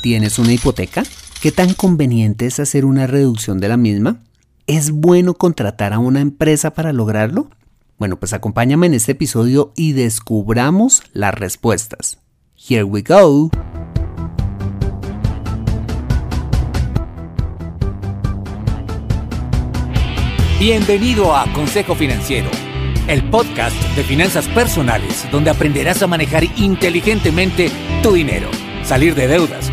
¿Tienes una hipoteca? ¿Qué tan conveniente es hacer una reducción de la misma? ¿Es bueno contratar a una empresa para lograrlo? Bueno, pues acompáñame en este episodio y descubramos las respuestas. Here we go. Bienvenido a Consejo Financiero, el podcast de finanzas personales donde aprenderás a manejar inteligentemente tu dinero, salir de deudas,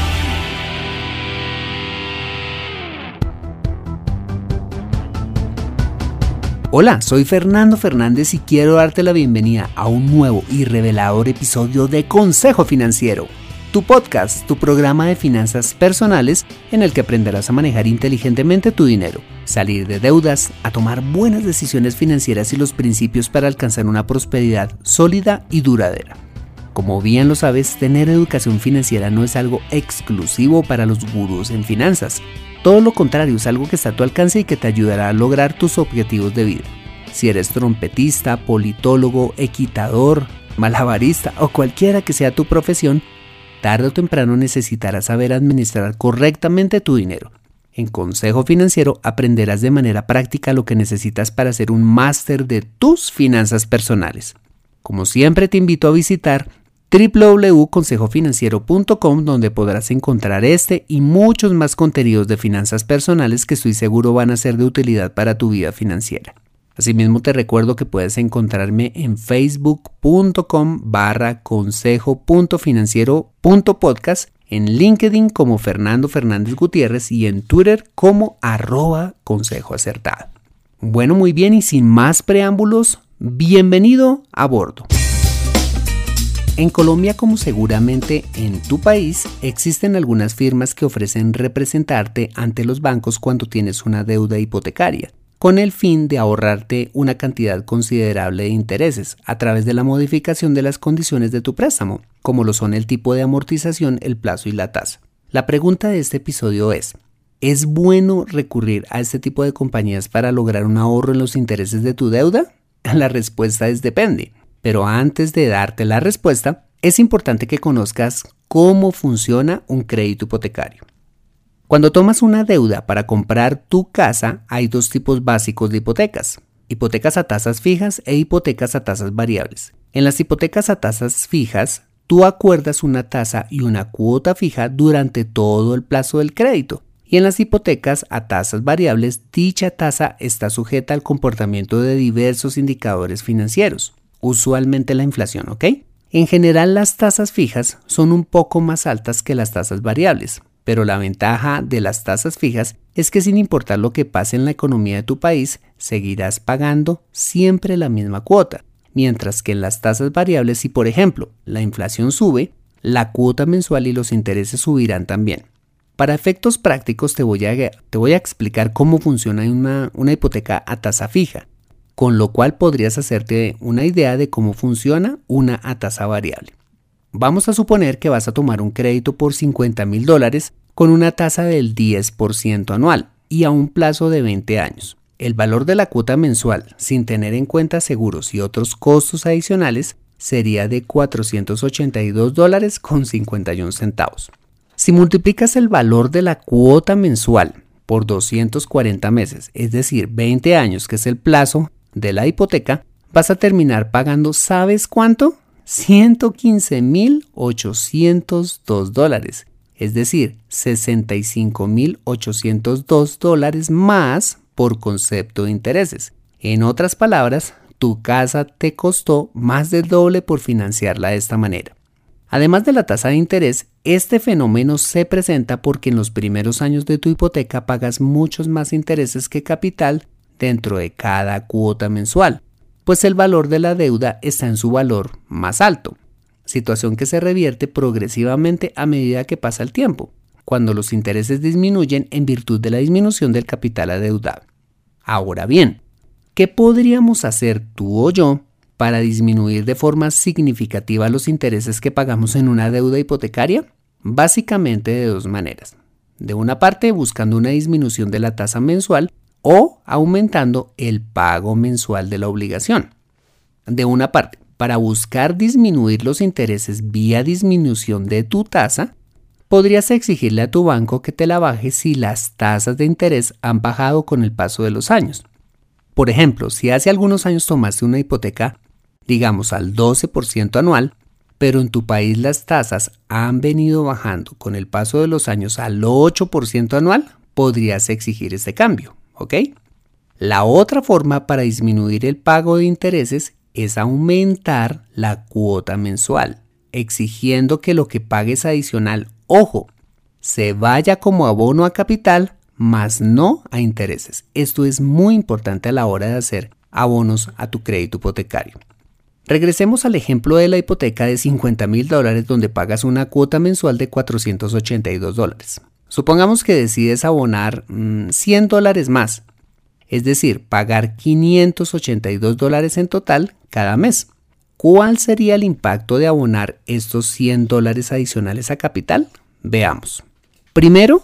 Hola, soy Fernando Fernández y quiero darte la bienvenida a un nuevo y revelador episodio de Consejo Financiero, tu podcast, tu programa de finanzas personales en el que aprenderás a manejar inteligentemente tu dinero, salir de deudas, a tomar buenas decisiones financieras y los principios para alcanzar una prosperidad sólida y duradera. Como bien lo sabes, tener educación financiera no es algo exclusivo para los gurús en finanzas. Todo lo contrario, es algo que está a tu alcance y que te ayudará a lograr tus objetivos de vida. Si eres trompetista, politólogo, equitador, malabarista o cualquiera que sea tu profesión, tarde o temprano necesitarás saber administrar correctamente tu dinero. En Consejo Financiero aprenderás de manera práctica lo que necesitas para ser un máster de tus finanzas personales. Como siempre te invito a visitar www.consejofinanciero.com donde podrás encontrar este y muchos más contenidos de finanzas personales que estoy seguro van a ser de utilidad para tu vida financiera. Asimismo te recuerdo que puedes encontrarme en facebook.com barra consejo.financiero.podcast, en LinkedIn como Fernando Fernández Gutiérrez y en Twitter como arroba. Bueno, muy bien y sin más preámbulos, bienvenido a bordo. En Colombia, como seguramente en tu país, existen algunas firmas que ofrecen representarte ante los bancos cuando tienes una deuda hipotecaria, con el fin de ahorrarte una cantidad considerable de intereses a través de la modificación de las condiciones de tu préstamo, como lo son el tipo de amortización, el plazo y la tasa. La pregunta de este episodio es, ¿es bueno recurrir a este tipo de compañías para lograr un ahorro en los intereses de tu deuda? La respuesta es depende. Pero antes de darte la respuesta, es importante que conozcas cómo funciona un crédito hipotecario. Cuando tomas una deuda para comprar tu casa, hay dos tipos básicos de hipotecas. Hipotecas a tasas fijas e hipotecas a tasas variables. En las hipotecas a tasas fijas, tú acuerdas una tasa y una cuota fija durante todo el plazo del crédito. Y en las hipotecas a tasas variables, dicha tasa está sujeta al comportamiento de diversos indicadores financieros usualmente la inflación, ¿ok? En general las tasas fijas son un poco más altas que las tasas variables, pero la ventaja de las tasas fijas es que sin importar lo que pase en la economía de tu país, seguirás pagando siempre la misma cuota, mientras que en las tasas variables si por ejemplo la inflación sube, la cuota mensual y los intereses subirán también. Para efectos prácticos te voy a, te voy a explicar cómo funciona una, una hipoteca a tasa fija con lo cual podrías hacerte una idea de cómo funciona una a tasa variable. Vamos a suponer que vas a tomar un crédito por 50 mil dólares con una tasa del 10% anual y a un plazo de 20 años. El valor de la cuota mensual, sin tener en cuenta seguros y otros costos adicionales, sería de 482 dólares con 51 centavos. Si multiplicas el valor de la cuota mensual por 240 meses, es decir, 20 años, que es el plazo de la hipoteca, vas a terminar pagando, ¿sabes cuánto? 115.802 dólares, es decir, 65.802 dólares más por concepto de intereses. En otras palabras, tu casa te costó más del doble por financiarla de esta manera. Además de la tasa de interés, este fenómeno se presenta porque en los primeros años de tu hipoteca pagas muchos más intereses que capital dentro de cada cuota mensual, pues el valor de la deuda está en su valor más alto, situación que se revierte progresivamente a medida que pasa el tiempo, cuando los intereses disminuyen en virtud de la disminución del capital adeudado. Ahora bien, ¿qué podríamos hacer tú o yo para disminuir de forma significativa los intereses que pagamos en una deuda hipotecaria? Básicamente de dos maneras. De una parte, buscando una disminución de la tasa mensual o aumentando el pago mensual de la obligación. De una parte, para buscar disminuir los intereses vía disminución de tu tasa, podrías exigirle a tu banco que te la baje si las tasas de interés han bajado con el paso de los años. Por ejemplo, si hace algunos años tomaste una hipoteca, digamos al 12% anual, pero en tu país las tasas han venido bajando con el paso de los años al 8% anual, podrías exigir este cambio, ¿ok? La otra forma para disminuir el pago de intereses es aumentar la cuota mensual, exigiendo que lo que pagues adicional, ojo, se vaya como abono a capital más no a intereses. Esto es muy importante a la hora de hacer abonos a tu crédito hipotecario. Regresemos al ejemplo de la hipoteca de 50 mil dólares donde pagas una cuota mensual de 482 dólares. Supongamos que decides abonar 100 mm, dólares más, es decir, pagar 582 dólares en total cada mes. ¿Cuál sería el impacto de abonar estos 100 dólares adicionales a capital? Veamos. Primero,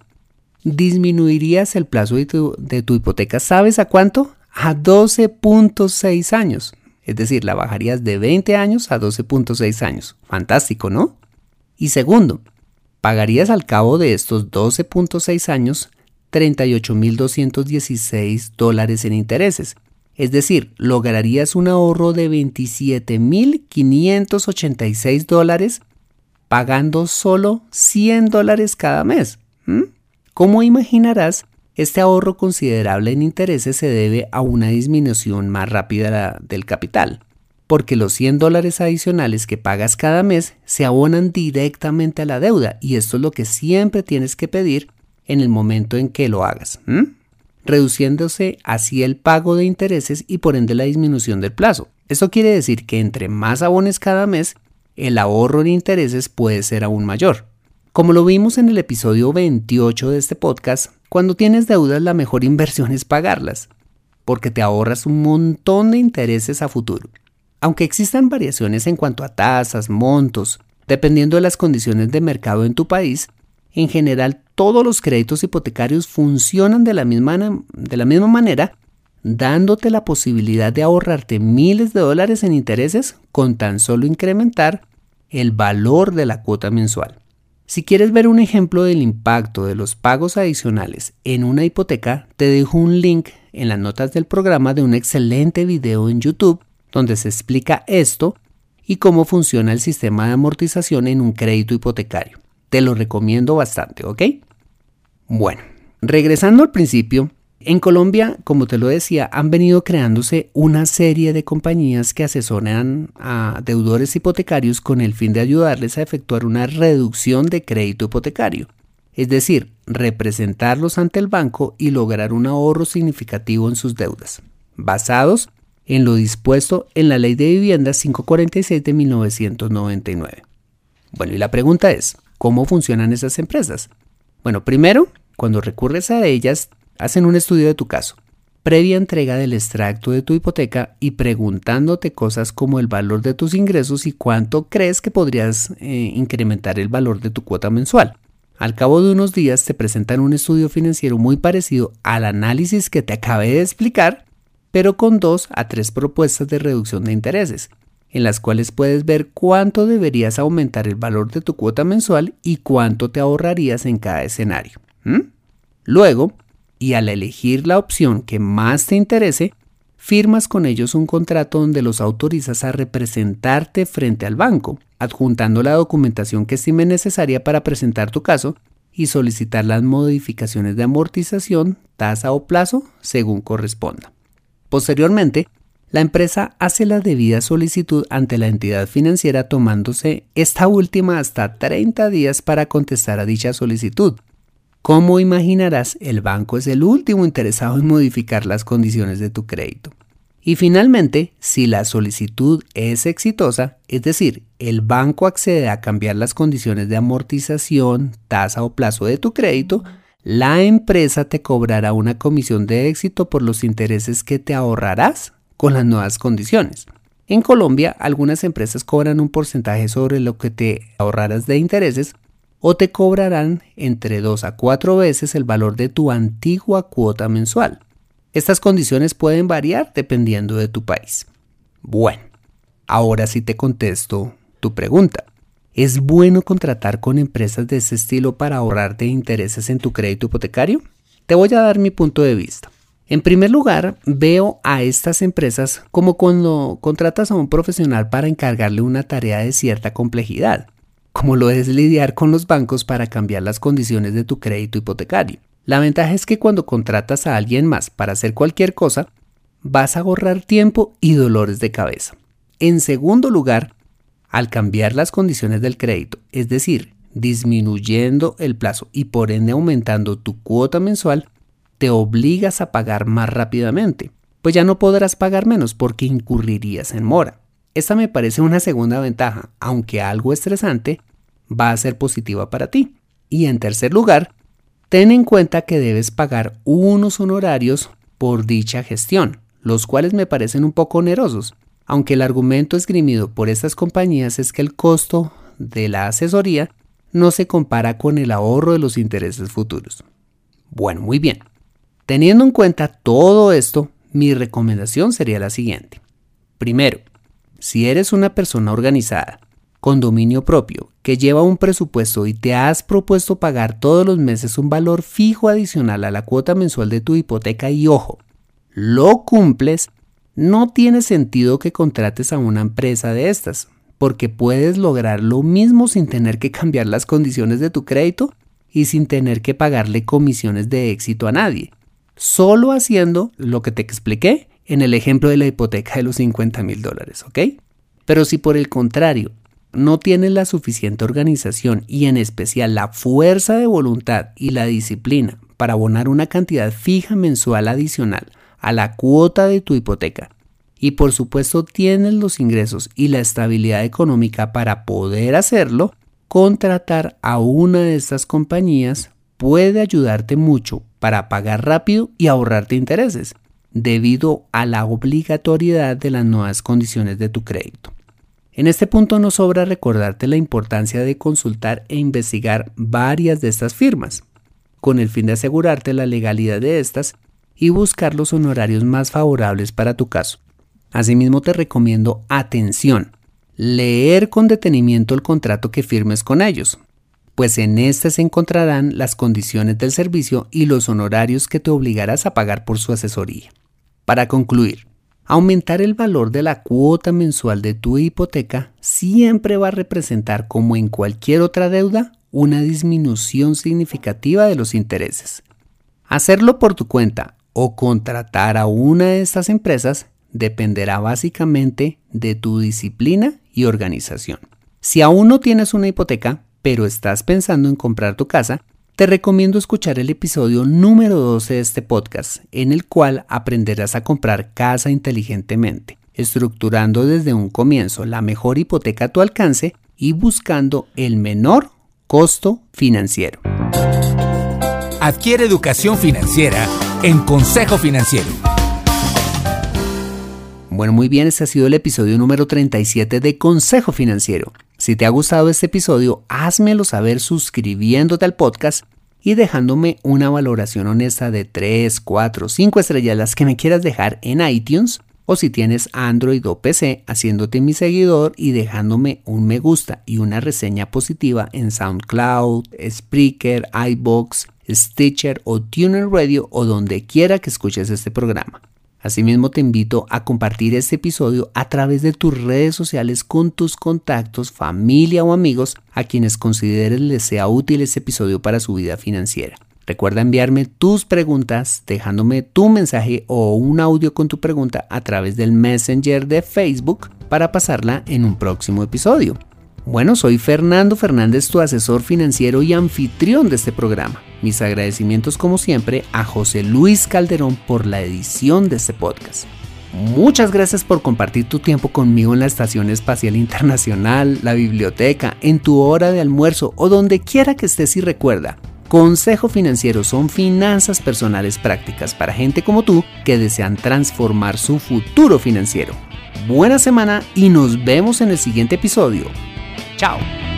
disminuirías el plazo de tu, hipoteca, ¿sabes a cuánto? A 12.6 años. Es decir, la bajarías de 20 años a 12.6 años. Fantástico, ¿no? Y segundo, pagarías al cabo de estos 12.6 años 38.216 dólares en intereses. Es decir, lograrías un ahorro de 27.586 dólares pagando solo 100 dólares cada mes. Como imaginarás, este ahorro considerable en intereses se debe a una disminución más rápida del capital, porque los 100 dólares adicionales que pagas cada mes se abonan directamente a la deuda y esto es lo que siempre tienes que pedir en el momento en que lo hagas, reduciéndose así el pago de intereses y por ende la disminución del plazo. Esto quiere decir que entre más abones cada mes, el ahorro en intereses puede ser aún mayor. Como lo vimos en el episodio 28 de este podcast, cuando tienes deudas la mejor inversión es pagarlas, porque te ahorras un montón de intereses a futuro. Aunque existan variaciones en cuanto a tasas, montos, dependiendo de las condiciones de mercado en tu país, en general todos los créditos hipotecarios funcionan de la misma, de la misma manera, dándote la posibilidad de ahorrarte miles de dólares en intereses con tan solo incrementar el valor de la cuota mensual. Si quieres ver un ejemplo del impacto de los pagos adicionales en una hipoteca, te dejo un link en las notas del programa de un excelente video en YouTube donde se explica esto y cómo funciona el sistema de amortización en un crédito hipotecario. Te lo recomiendo bastante, ¿ok? Bueno, regresando al principio, en Colombia, como te lo decía, han venido creándose una serie de compañías que asesoran a deudores hipotecarios con el fin de ayudarles a efectuar una reducción de crédito hipotecario, es decir, representarlos ante el banco y lograr un ahorro significativo en sus deudas, basados en lo dispuesto en la Ley de Vivienda 546 de 1999. Bueno, y la pregunta es, ¿cómo funcionan esas empresas? Bueno, primero, cuando recurres a ellas, hacen un estudio de tu caso, previa entrega del extracto de tu hipoteca y preguntándote cosas como el valor de tus ingresos y cuánto crees que podrías eh, incrementar el valor de tu cuota mensual. Al cabo de unos días te presentan un estudio financiero muy parecido al análisis que te acabé de explicar, pero con dos a tres propuestas de reducción de intereses, en las cuales puedes ver cuánto deberías aumentar el valor de tu cuota mensual y cuánto te ahorrarías en cada escenario. Luego, y al elegir la opción que más te interese, firmas con ellos un contrato donde los autorizas a representarte frente al banco, adjuntando la documentación que estime necesaria para presentar tu caso y solicitar las modificaciones de amortización, tasa o plazo según corresponda. Posteriormente, la empresa hace la debida solicitud ante la entidad financiera tomándose esta última hasta 30 días para contestar a dicha solicitud, como imaginarás, el banco es el último interesado en modificar las condiciones de tu crédito. Y finalmente, si la solicitud es exitosa, es decir, el banco accede a cambiar las condiciones de amortización, tasa o plazo de tu crédito, la empresa te cobrará una comisión de éxito por los intereses que te ahorrarás con las nuevas condiciones. En Colombia, algunas empresas cobran un porcentaje sobre lo que te ahorrarás de intereses o te cobrarán entre 2 a 4 veces el valor de tu antigua cuota mensual. Estas condiciones pueden variar dependiendo de tu país. Bueno, ahora sí te contesto tu pregunta. ¿Es bueno contratar con empresas de ese estilo para ahorrarte intereses en tu crédito hipotecario? Te voy a dar mi punto de vista. En primer lugar, veo a estas empresas como cuando contratas a un profesional para encargarle una tarea de cierta complejidad como lo es lidiar con los bancos para cambiar las condiciones de tu crédito hipotecario. La ventaja es que cuando contratas a alguien más para hacer cualquier cosa, vas a ahorrar tiempo y dolores de cabeza. En segundo lugar, al cambiar las condiciones del crédito, es decir, disminuyendo el plazo y por ende aumentando tu cuota mensual, te obligas a pagar más rápidamente, pues ya no podrás pagar menos porque incurrirías en mora. Esta me parece una segunda ventaja, aunque algo estresante, va a ser positiva para ti. Y en tercer lugar, ten en cuenta que debes pagar unos honorarios por dicha gestión, los cuales me parecen un poco onerosos, aunque el argumento esgrimido por estas compañías es que el costo de la asesoría no se compara con el ahorro de los intereses futuros. Bueno, muy bien. Teniendo en cuenta todo esto, mi recomendación sería la siguiente. Primero, si eres una persona organizada con dominio propio, que lleva un presupuesto y te has propuesto pagar todos los meses un valor fijo adicional a la cuota mensual de tu hipoteca y ojo, lo cumples, no tiene sentido que contrates a una empresa de estas, porque puedes lograr lo mismo sin tener que cambiar las condiciones de tu crédito y sin tener que pagarle comisiones de éxito a nadie, solo haciendo lo que te expliqué en el ejemplo de la hipoteca de los 50 mil dólares, ¿ok? Pero si por el contrario no tienes la suficiente organización y en especial la fuerza de voluntad y la disciplina para abonar una cantidad fija mensual adicional a la cuota de tu hipoteca, y por supuesto tienes los ingresos y la estabilidad económica para poder hacerlo, contratar a una de estas compañías puede ayudarte mucho para pagar rápido y ahorrarte intereses, debido a la obligatoriedad de las nuevas condiciones de tu crédito. En este punto no sobra recordarte la importancia de consultar e investigar varias de estas firmas, con el fin de asegurarte la legalidad de estas y buscar los honorarios más favorables para tu caso. Asimismo te recomiendo atención, leer con detenimiento el contrato que firmes con ellos, pues en este se encontrarán las condiciones del servicio y los honorarios que te obligarás a pagar por su asesoría. Para concluir, aumentar el valor de la cuota mensual de tu hipoteca siempre va a representar, como en cualquier otra deuda, una disminución significativa de los intereses. Hacerlo por tu cuenta o contratar a una de estas empresas dependerá básicamente de tu disciplina y organización. Si aún no tienes una hipoteca, pero estás pensando en comprar tu casa, te recomiendo escuchar el episodio número 12 de este podcast, en el cual aprenderás a comprar casa inteligentemente, estructurando desde un comienzo la mejor hipoteca a tu alcance y buscando el menor costo financiero. Adquiere educación financiera en Consejo Financiero. Bueno, muy bien, este ha sido el episodio número 37 de Consejo Financiero. Si te ha gustado este episodio, házmelo saber suscribiéndote al podcast y dejándome una valoración honesta de 3, 4, 5 estrellas las que me quieras dejar en iTunes o si tienes Android o PC haciéndote mi seguidor y dejándome un me gusta y una reseña positiva en SoundCloud, Spreaker, iBox, Stitcher o Tuner Radio o donde quiera que escuches este programa. Asimismo te invito a compartir este episodio a través de tus redes sociales con tus contactos, familia o amigos a quienes consideres les sea útil este episodio para su vida financiera. Recuerda enviarme tus preguntas dejándome tu mensaje o un audio con tu pregunta a través del Messenger de Facebook para pasarla en un próximo episodio. Bueno, soy Fernando Fernández, tu asesor financiero y anfitrión de este programa. Mis agradecimientos como siempre a José Luis Calderón por la edición de este podcast. Muchas gracias por compartir tu tiempo conmigo en la Estación Espacial Internacional, la biblioteca, en tu hora de almuerzo o donde quiera que estés y recuerda. Consejo Financiero son finanzas personales prácticas para gente como tú que desean transformar su futuro financiero. buena semana y nos vemos en el siguiente episodio. Chao.